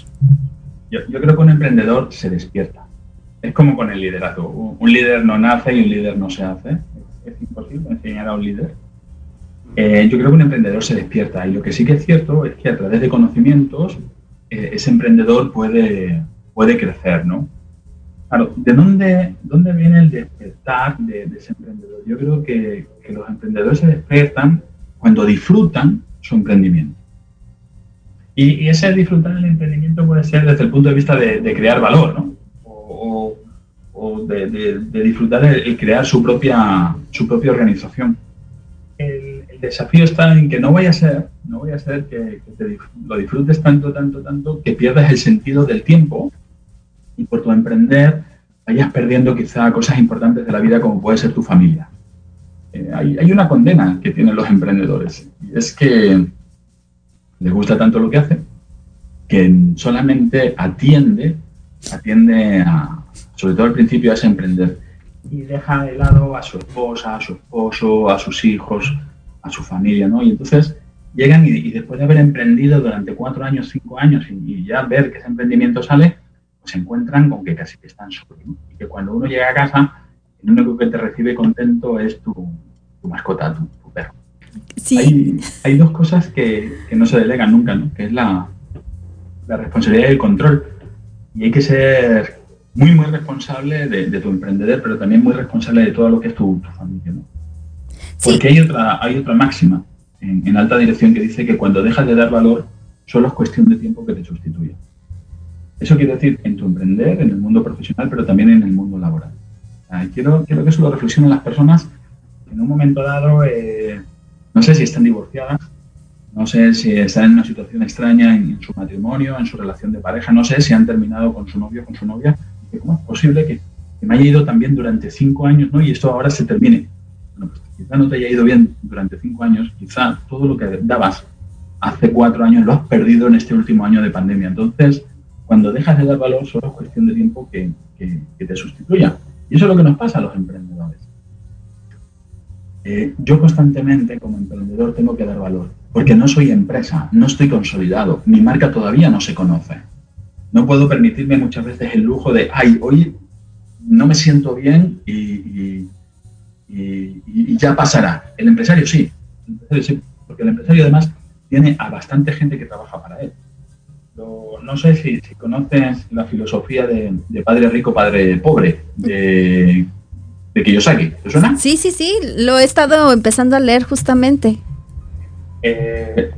Yo, creo que un emprendedor se despierta. Es como con el liderazgo. Un, líder no nace y un líder no se hace. Es, imposible enseñar a un líder. Eh, yo creo que un emprendedor se despierta y lo que sí que es cierto es que a través de conocimientos ese emprendedor puede, puede crecer, ¿no? Claro, ¿de dónde, dónde viene el despertar de, ese emprendedor? Yo creo que, los emprendedores se despiertan cuando disfrutan su emprendimiento. Y, ese disfrutar el emprendimiento puede ser desde el punto de vista de, crear valor, ¿no? O, de, disfrutar el, crear su propia, su propia organización. El, desafío está en que no vaya a ser, no vaya a ser que, lo disfrutes tanto, tanto, tanto, que pierdas el sentido del tiempo y por tu emprender vayas perdiendo quizá cosas importantes de la vida como puede ser tu familia. Eh, hay, una condena que tienen los emprendedores y es que les gusta tanto lo que hacen que solamente atiende, atiende a, sobre todo al principio a ese emprender y deja de lado a su esposa, a su esposo, a sus hijos, a su familia, ¿no? Y entonces llegan y, después de haber emprendido durante cuatro años, cinco años y ya ver que ese emprendimiento sale, se encuentran con que casi están solos. Y que cuando uno llega a casa, el único que te recibe contento es tu, mascota, tu. Sí. Hay, dos cosas que, no se delegan nunca, ¿no? que es la, la responsabilidad y el control. Y hay que ser muy, muy responsable de, tu emprendedor, pero también muy responsable de todo lo que es tu, familia. ¿no? Porque hay, otra, hay otra máxima en, en, alta dirección que dice que cuando dejas de dar valor, solo es cuestión de tiempo que te sustituya. Eso quiere decir en tu emprender, en el mundo profesional, pero también en el mundo laboral. quiero, quiero que eso lo reflexionen las personas en un momento dado, eh, no sé si están divorciadas, no sé si están en una situación extraña en, su matrimonio, en su relación de pareja, no sé si han terminado con su novio con su novia, ¿cómo es posible que, me haya ido también durante cinco años ¿no? y esto ahora se termine? Pues quizá no te haya ido bien durante cinco años, quizá todo lo que dabas hace cuatro años lo has perdido en este último año de pandemia. Entonces, cuando dejas de dar valor, solo es cuestión de tiempo que, te sustituya. Y eso es lo que nos pasa a los emprendedores. Eh, yo constantemente como emprendedor tengo que dar valor, porque no soy empresa, no estoy consolidado, mi marca todavía no se conoce. No puedo permitirme muchas veces el lujo de, ay, hoy no me siento bien y, ya pasará. El empresario sí, el empresario sí, porque el empresario además tiene a bastante gente que trabaja para él no sé si, conoces la filosofía de, padre rico, padre pobre, de, Kiyosaki. ¿Te suena? Sí, sí, sí, lo he estado empezando a leer justamente. Eh,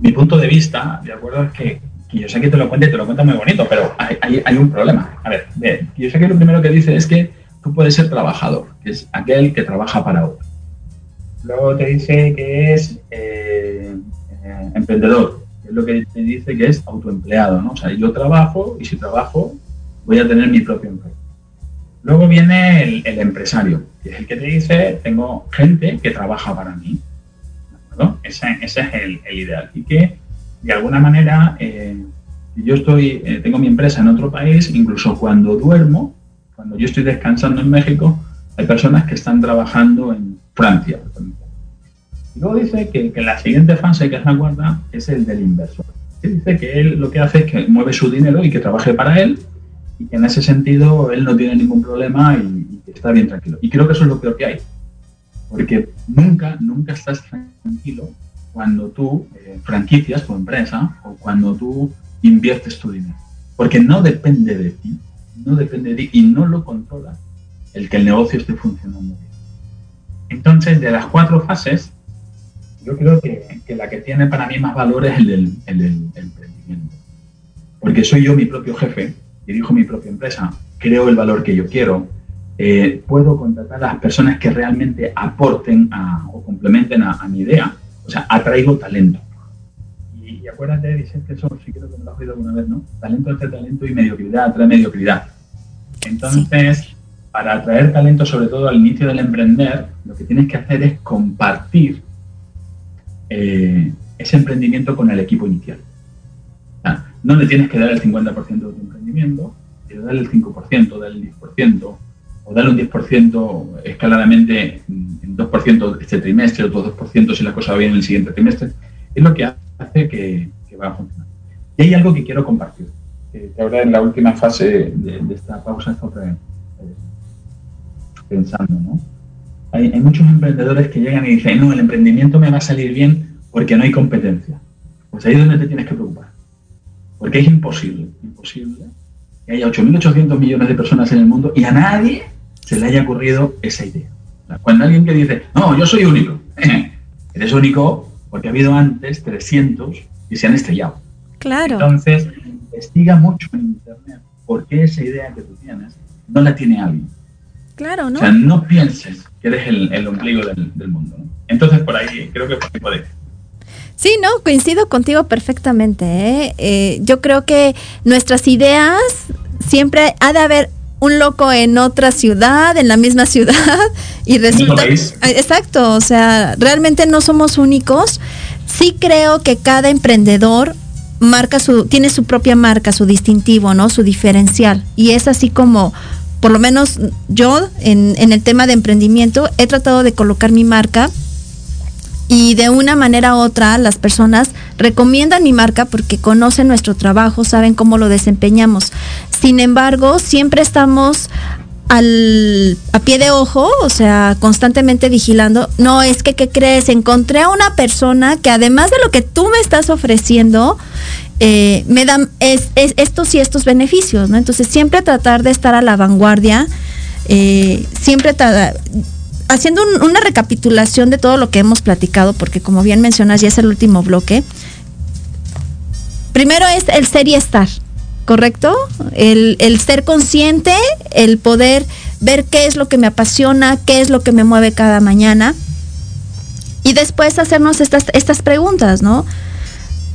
mi punto de vista, de acuerdo, es que Kiyosaki te lo cuenta y te lo cuenta muy bonito, pero hay, un problema. A ver, Kiyosaki lo primero que dice es que tú puedes ser trabajador, que es aquel que trabaja para otro. Luego te dice que es eh, eh, emprendedor, es lo que te dice que es autoempleado, ¿no? O sea, yo trabajo y si trabajo voy a tener mi propio empleo. Luego viene el, empresario, que es el que te dice, tengo gente que trabaja para mí. ¿no? Ese, es el, ideal. Y que, de alguna manera, eh, yo estoy, eh, tengo mi empresa en otro país, incluso cuando duermo, cuando yo estoy descansando en México, hay personas que están trabajando en Francia, y luego dice que, la siguiente fase, que es la cuarta, es el del inversor. Que dice que él lo que hace es que mueve su dinero y que trabaje para él y que en ese sentido él no tiene ningún problema y, que está bien tranquilo. Y creo que eso es lo peor que hay. Porque nunca, nunca estás tranquilo cuando tú eh, franquicias tu empresa o cuando tú inviertes tu dinero. Porque no depende de ti, no depende de ti y no lo controla el que el negocio esté funcionando bien. Entonces, de las cuatro fases, yo creo que, la que tiene para mí más valor es el del, emprendimiento. Porque soy yo mi propio jefe, dirijo mi propia empresa, creo el valor que yo quiero, eh, puedo contratar a las personas que realmente aporten o complementen a, mi idea. O sea, atraigo talento. Y, acuérdate, dices que eso sí creo que me lo has oído alguna vez, ¿no? Talento atrae talento y mediocridad atrae mediocridad. Entonces, para atraer talento, sobre todo al inicio del emprender, lo que tienes que hacer es compartir eh, ese emprendimiento con el equipo inicial. no le tienes que dar el 50% de tu emprendimiento, sino darle el 5%, darle el 10%, o darle un 10% escaladamente en 2% este trimestre, otro 2% si la cosa va bien en el siguiente trimestre, es lo que hace que, va a funcionar. Y hay algo que quiero compartir, ahora en la última fase de, esta pausa está eh, pensando, ¿no? Hay, hay, muchos emprendedores que llegan y dicen, no, el emprendimiento me va a salir bien porque no hay competencia. Pues ahí es donde te tienes que preocupar. Porque es imposible, imposible que haya 8.800 millones de personas en el mundo y a nadie se le haya ocurrido esa idea. Cuando alguien que dice, no, yo soy único, eres único porque ha habido antes 300 y se han estrellado. Claro. Entonces, investiga mucho en Internet por qué esa idea que tú tienes no la tiene alguien. Claro, ¿no? O sea, no pienses que eres el, ombligo del, mundo. Entonces, por ahí, creo que por ahí puede. Sí, no, coincido contigo perfectamente. ¿eh? Eh, yo creo que nuestras ideas siempre ha de haber un loco en otra ciudad, en la misma ciudad, y resulta... Exacto, o sea, realmente no somos únicos. Sí creo que cada emprendedor marca su, tiene su propia marca, su distintivo, ¿no? Su diferencial. Y es así como, por lo menos yo, en, en el tema de emprendimiento, he tratado de colocar mi marca y de una manera u otra las personas recomiendan mi marca porque conocen nuestro trabajo, saben cómo lo desempeñamos. Sin embargo, siempre estamos al, a pie de ojo, o sea, constantemente vigilando. No, es que, ¿qué crees? Encontré a una persona que además de lo que tú me estás ofreciendo, eh, me dan estos y estos beneficios, ¿no? Entonces, siempre tratar de estar a la vanguardia, eh, siempre haciendo una recapitulación de todo lo que hemos platicado, porque como bien mencionas, ya es el último bloque. Primero es el ser y estar, ¿correcto? El, ser consciente, el poder ver qué es lo que me apasiona, qué es lo que me mueve cada mañana. Y después hacernos estas, estas preguntas, ¿no?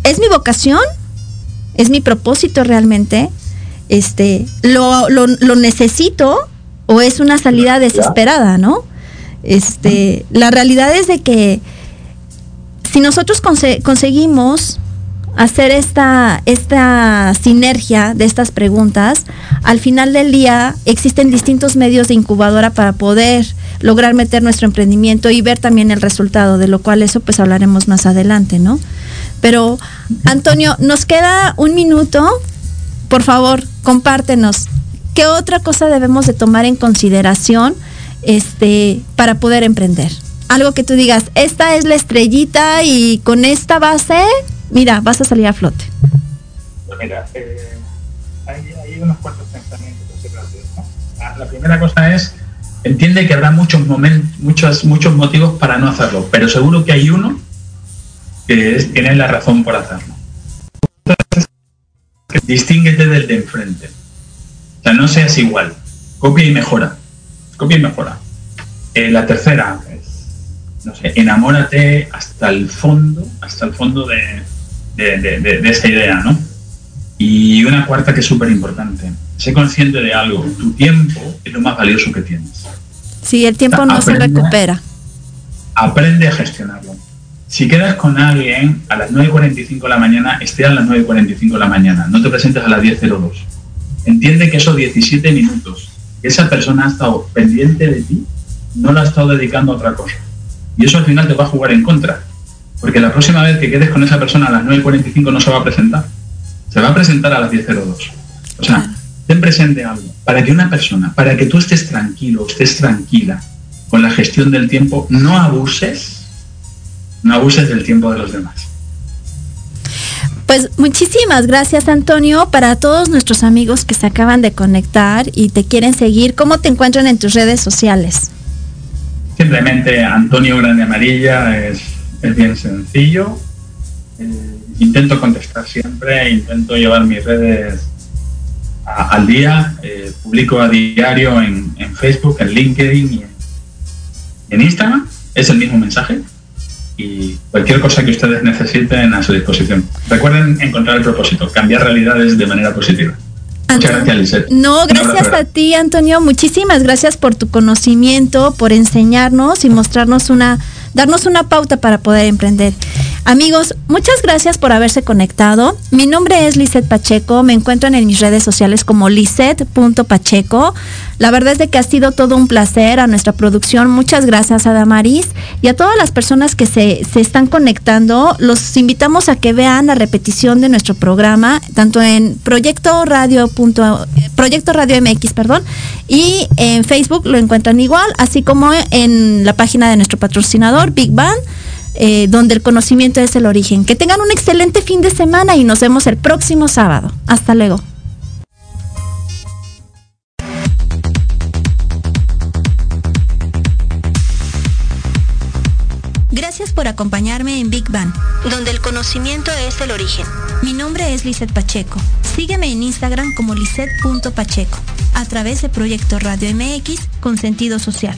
¿Es mi vocación? ¿Es mi propósito realmente? Este, ¿lo, lo, lo necesito o es una salida desesperada, ¿no? Este, la realidad es de que si nosotros conseguimos hacer esta, esta sinergia de estas preguntas, al final del día existen distintos medios de incubadora para poder lograr meter nuestro emprendimiento y ver también el resultado, de lo cual eso pues hablaremos más adelante, ¿no? Pero, Antonio, nos queda un minuto. Por favor, compártenos. ¿Qué otra cosa debemos de tomar en consideración este, para poder emprender. Algo que tú digas, esta es la estrellita y con esta base, mira, vas a salir a flote. Pues mira, eh, hay, unos cuantos pensamientos ah, La primera cosa es, entiende que habrá muchos momentos, muchos, muchos motivos para no hacerlo, pero seguro que hay uno que es, tiene la razón por hacerlo. Distínguete del de enfrente. O sea, no seas igual. Copia y mejora copia y mejora. Eh, la tercera es, no sé, enamórate hasta el fondo, hasta el fondo de, de, esa idea, ¿no? Y una cuarta que es súper importante, sé consciente de algo, tu tiempo es lo más valioso que tienes. Sí, el tiempo no se recupera. Aprende a gestionarlo. Si quedas con alguien a las 9.45 de la mañana, esté a las 9.45 de la mañana, no te presentes a las 10.02. Entiende que esos 17 minutos esa persona ha estado pendiente de ti, no la ha estado dedicando a otra cosa. Y eso al final te va a jugar en contra. Porque la próxima vez que quedes con esa persona a las 9.45 no se va a presentar. Se va a presentar a las 10.02. O sea, ten presente algo. Para que una persona, para que tú estés tranquilo, estés tranquila con la gestión del tiempo, no abuses, no abuses del tiempo de los demás. Pues muchísimas gracias Antonio. Para todos nuestros amigos que se acaban de conectar y te quieren seguir, ¿cómo te encuentran en tus redes sociales? Simplemente Antonio Grande Amarilla es, bien sencillo. Eh, intento contestar siempre, intento llevar mis redes al día, eh, publico a diario en, Facebook, en LinkedIn y en, Instagram. Es el mismo mensaje y cualquier cosa que ustedes necesiten a su disposición. Recuerden encontrar el propósito, cambiar realidades de manera positiva. Muchas gracias, Lisette. No, gracias a ti, Antonio. Muchísimas gracias por tu conocimiento, por enseñarnos y mostrarnos una darnos una pauta para poder emprender. Amigos, muchas gracias por haberse conectado. Mi nombre es Lisette Pacheco, me encuentran en mis redes sociales como lisette.pacheco. La verdad es de que ha sido todo un placer a nuestra producción. Muchas gracias a Damaris y a todas las personas que se, están conectando. Los invitamos a que vean la repetición de nuestro programa, tanto en Proyecto Radio, Proyecto Radio MX, perdón, y en Facebook lo encuentran igual, así como en la página de nuestro patrocinador, Big Bang. Eh, donde el conocimiento es el origen. Que tengan un excelente fin de semana y nos vemos el próximo sábado. Hasta luego. Gracias por acompañarme en Big Bang, donde el conocimiento es el origen. Mi nombre es Lizeth Pacheco. Sígueme en Instagram como lisette.pacheco, a través de Proyecto Radio MX con sentido social.